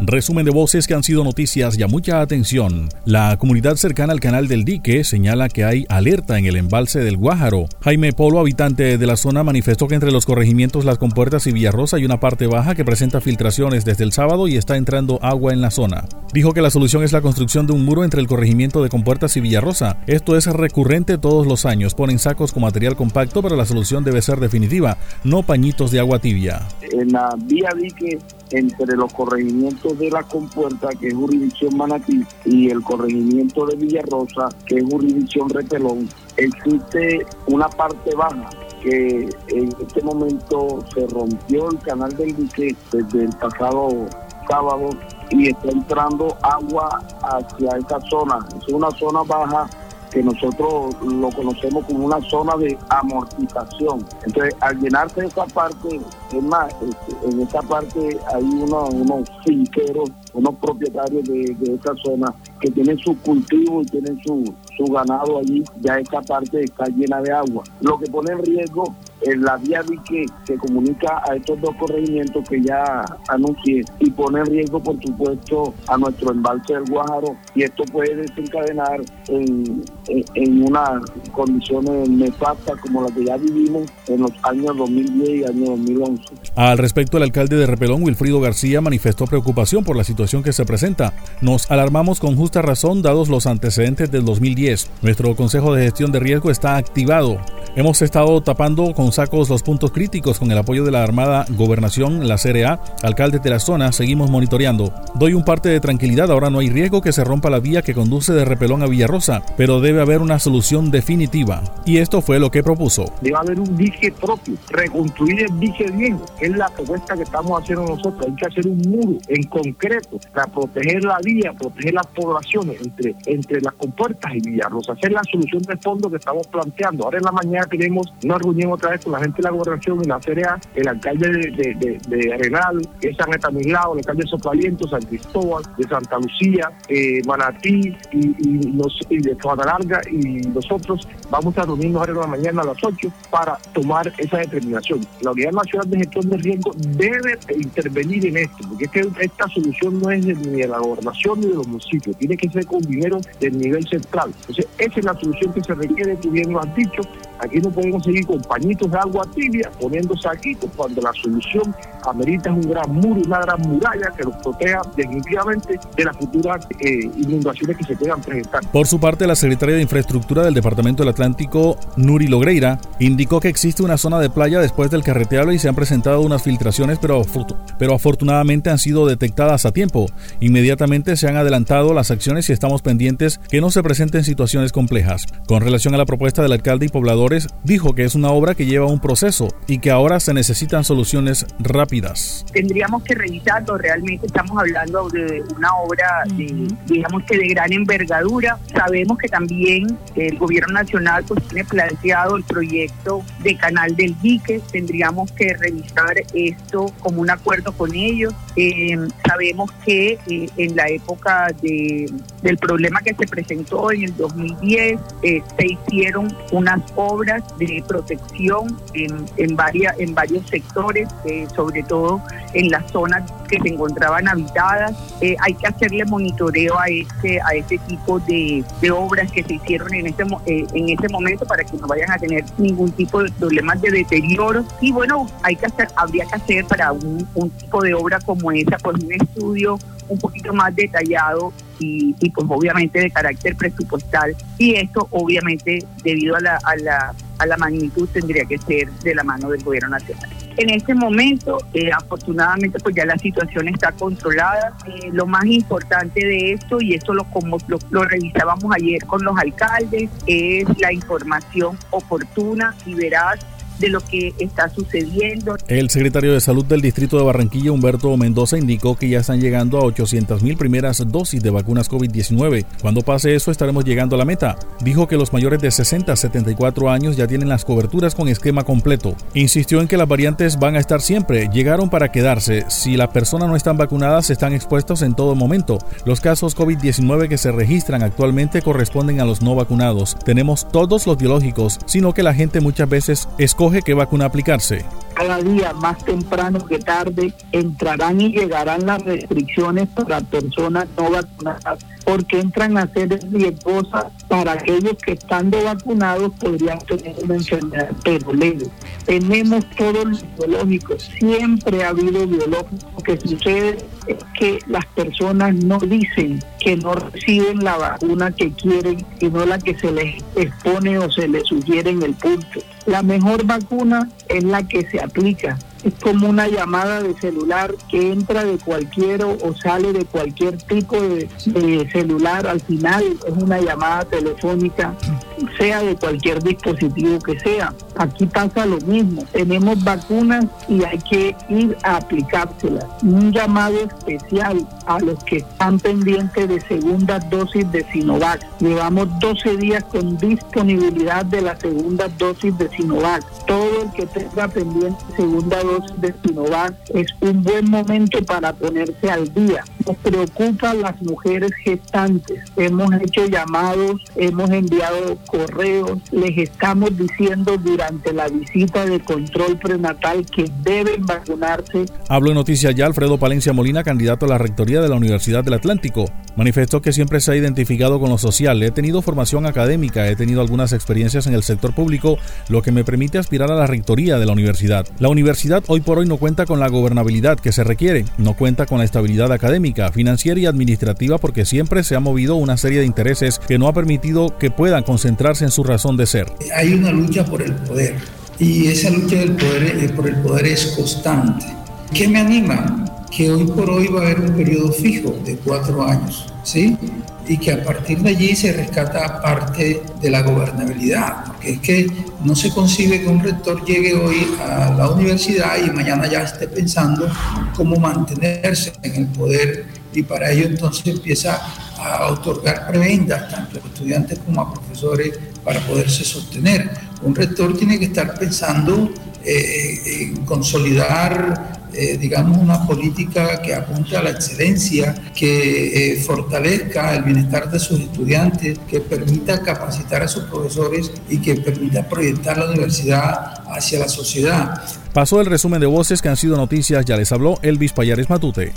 Resumen de voces que han sido noticias y a mucha atención. La comunidad cercana al canal del dique señala que hay alerta en el embalse del Guájaro. Jaime Polo, habitante de la zona, manifestó que entre los corregimientos Las Compuertas y Villarrosa hay una parte baja que presenta filtraciones desde el sábado y está entrando agua en la zona. Dijo que la solución es la construcción de un muro entre el corregimiento de Compuertas y Villarrosa. Esto es recurrente todos los años. Ponen sacos con material compacto, pero la solución debe ser definitiva, no pañitos de agua tibia. En la vía dique entre los corregimientos de la Compuerta, que es jurisdicción Manatí, y el corregimiento de Villarrosa, que es jurisdicción Repelón, existe una parte baja que en este momento se rompió el canal del dique desde el pasado sábado y está entrando agua hacia esa zona. Es una zona baja que nosotros lo conocemos como una zona de amortización. Entonces, al llenarse esa parte, es más, este, en esa parte hay unos, unos finqueros, unos propietarios de, de esa zona que tienen su cultivo y tienen su, su ganado allí, ya esa parte está llena de agua. Lo que pone en riesgo la vía que, que comunica a estos dos corregimientos que ya anuncié y pone en riesgo, por supuesto, a nuestro embalse del Guájaro y esto puede desencadenar en, en, unas condiciones nefastas como las que ya vivimos en los años 2010 y año 2011. Al respecto, el alcalde de Repelón, Wilfrido García, manifestó preocupación por la situación que se presenta. Nos alarmamos con justa razón dados los antecedentes del 2010. Nuestro Consejo de Gestión de Riesgo está activado. Hemos estado tapando con sacos los puntos críticos con el apoyo de la Armada Gobernación, la CRA, alcaldes de la zona, seguimos monitoreando. Doy un parte de tranquilidad, ahora no hay riesgo que se rompa la vía que conduce de Repelón a Villarrosa, pero debe haber una solución definitiva. Y esto fue lo que propuso. Debe haber un dique propio, reconstruir el dique viejo, que es la propuesta que estamos haciendo nosotros. Hay que hacer un muro en concreto para proteger la vía, proteger las poblaciones entre, entre las compuertas y Villarrosa. Hacer la solución de fondo que estamos planteando. Ahora en la mañana tenemos una reunión otra vez la gente de la gobernación y la CRA, el alcalde de, de, de, Arenal, es San Etanislao, el alcalde de Sotaliento, San Cristóbal, de Santa Lucía, eh, Manatí y, y, los, y de Larga y nosotros vamos a reunirnos ahora en la mañana a las 8 para tomar esa determinación. La Unidad Nacional de Gestión de Riesgo debe intervenir en esto, porque esta solución no es ni de la gobernación ni de los municipios, tiene que ser con dinero del nivel central. Entonces, esa es la solución que se requiere, tú bien lo has dicho, aquí no podemos seguir con pañitos de agua tibia poniendo saquitos cuando la solución amerita un gran muro, una gran muralla que los proteja definitivamente de las futuras eh, inundaciones que se puedan presentar. Por su parte, la secretaria de Infraestructura del Departamento del Atlántico, Nuri Logreira, indicó que existe una zona de playa después del carreteable y se han presentado unas filtraciones, pero, pero afortunadamente han sido detectadas a tiempo. Inmediatamente se han adelantado las acciones y estamos pendientes que no se presenten situaciones complejas. Con relación a la propuesta del alcalde y dijo que es una obra que lleva un proceso y que ahora se necesitan soluciones rápidas. Tendríamos que revisarlo, realmente estamos hablando de una obra, de, digamos que de gran envergadura. Sabemos que también el gobierno nacional pues tiene planteado el proyecto de canal del dique, tendríamos que revisar esto como un acuerdo con ellos. Eh, sabemos que eh, en la época de, del problema que se presentó en el 2010 eh, se hicieron unas obras de protección en, en, varias, en varios sectores, eh, sobre todo en las zonas que se encontraban habitadas. Eh, hay que hacerle monitoreo a este, a este tipo de, obras que se hicieron en este, eh, en ese momento para que no vayan a tener ningún tipo de problemas de deterioro. Y bueno, hay que hacer, habría que hacer para un, un tipo de obra como esa, pues un estudio un poquito más detallado y, y, pues obviamente de carácter presupuestal y esto obviamente debido a la, a la, a la magnitud tendría que ser de la mano del gobierno nacional. En este momento, eh, afortunadamente, pues ya la situación está controlada. Eh, lo más importante de esto, y esto lo, como, lo, lo, revisábamos ayer con los alcaldes, es la información oportuna y veraz de lo que está sucediendo. El secretario de Salud del Distrito de Barranquilla, Humberto Mendoza, indicó que ya están llegando a 800 mil primeras dosis de vacunas COVID-19. Cuando pase eso estaremos llegando a la meta. Dijo que los mayores de 60 a 74 años ya tienen las coberturas con esquema completo. Insistió en que las variantes van a estar siempre, llegaron para quedarse. Si las personas no están vacunadas, están expuestos en todo momento. Los casos COVID-19 que se registran actualmente corresponden a los no vacunados. Tenemos todos los biológicos, sino que la gente muchas veces escoge escoge qué vacuna aplicarse cada día más temprano que tarde entrarán y llegarán las restricciones para personas no vacunadas porque entran a ser riesgosas para aquellos que estando vacunados podrían tener una enfermedad pero leve. Tenemos todos los biológicos, siempre ha habido biológicos. Lo que sucede es que las personas no dicen que no reciben la vacuna que quieren, sino la que se les expone o se les sugiere en el punto. La mejor vacuna es la que se aplica es como una llamada de celular que entra de cualquier o, sale de cualquier tipo de, celular. Al final es una llamada telefónica, sea de cualquier dispositivo que sea. Aquí pasa lo mismo. Tenemos vacunas y hay que ir a aplicárselas. Un llamado especial a los que están pendientes de segunda dosis de Sinovac. Llevamos 12 días con disponibilidad de la segunda dosis de Sinovac. El que tenga pendiente segunda dosis de Sinovac es un buen momento para ponerse al día. Nos preocupan las mujeres gestantes. Hemos hecho llamados, hemos enviado correos, les estamos diciendo durante la visita de control prenatal que deben vacunarse. Hablo en noticias ya Alfredo Palencia Molina, candidato a la rectoría de la Universidad del Atlántico. Manifestó que siempre se ha identificado con lo social. He tenido formación académica, he tenido algunas experiencias en el sector público, lo que me permite aspirar a la rectoría de la universidad. La universidad hoy por hoy no cuenta con la gobernabilidad que se requiere, no cuenta con la estabilidad académica, financiera y administrativa porque siempre se ha movido una serie de intereses que no ha permitido que puedan concentrarse en su razón de ser. Hay una lucha por el poder y esa lucha del poder, eh, por el poder es constante. ¿Qué me anima? Que hoy por hoy va a haber un periodo fijo de cuatro años, ¿sí? y que a partir de allí se rescata parte de la gobernabilidad, porque es que no se concibe que un rector llegue hoy a la universidad y mañana ya esté pensando cómo mantenerse en el poder y para ello entonces empieza a otorgar prebendas tanto a estudiantes como a profesores para poderse sostener. Un rector tiene que estar pensando eh, en consolidar eh, digamos, una política que apunte a la excelencia, que eh, fortalezca el bienestar de sus estudiantes, que permita capacitar a sus profesores y que permita proyectar la universidad hacia la sociedad. Pasó el resumen de voces que han sido noticias, ya les habló Elvis Payares Matute.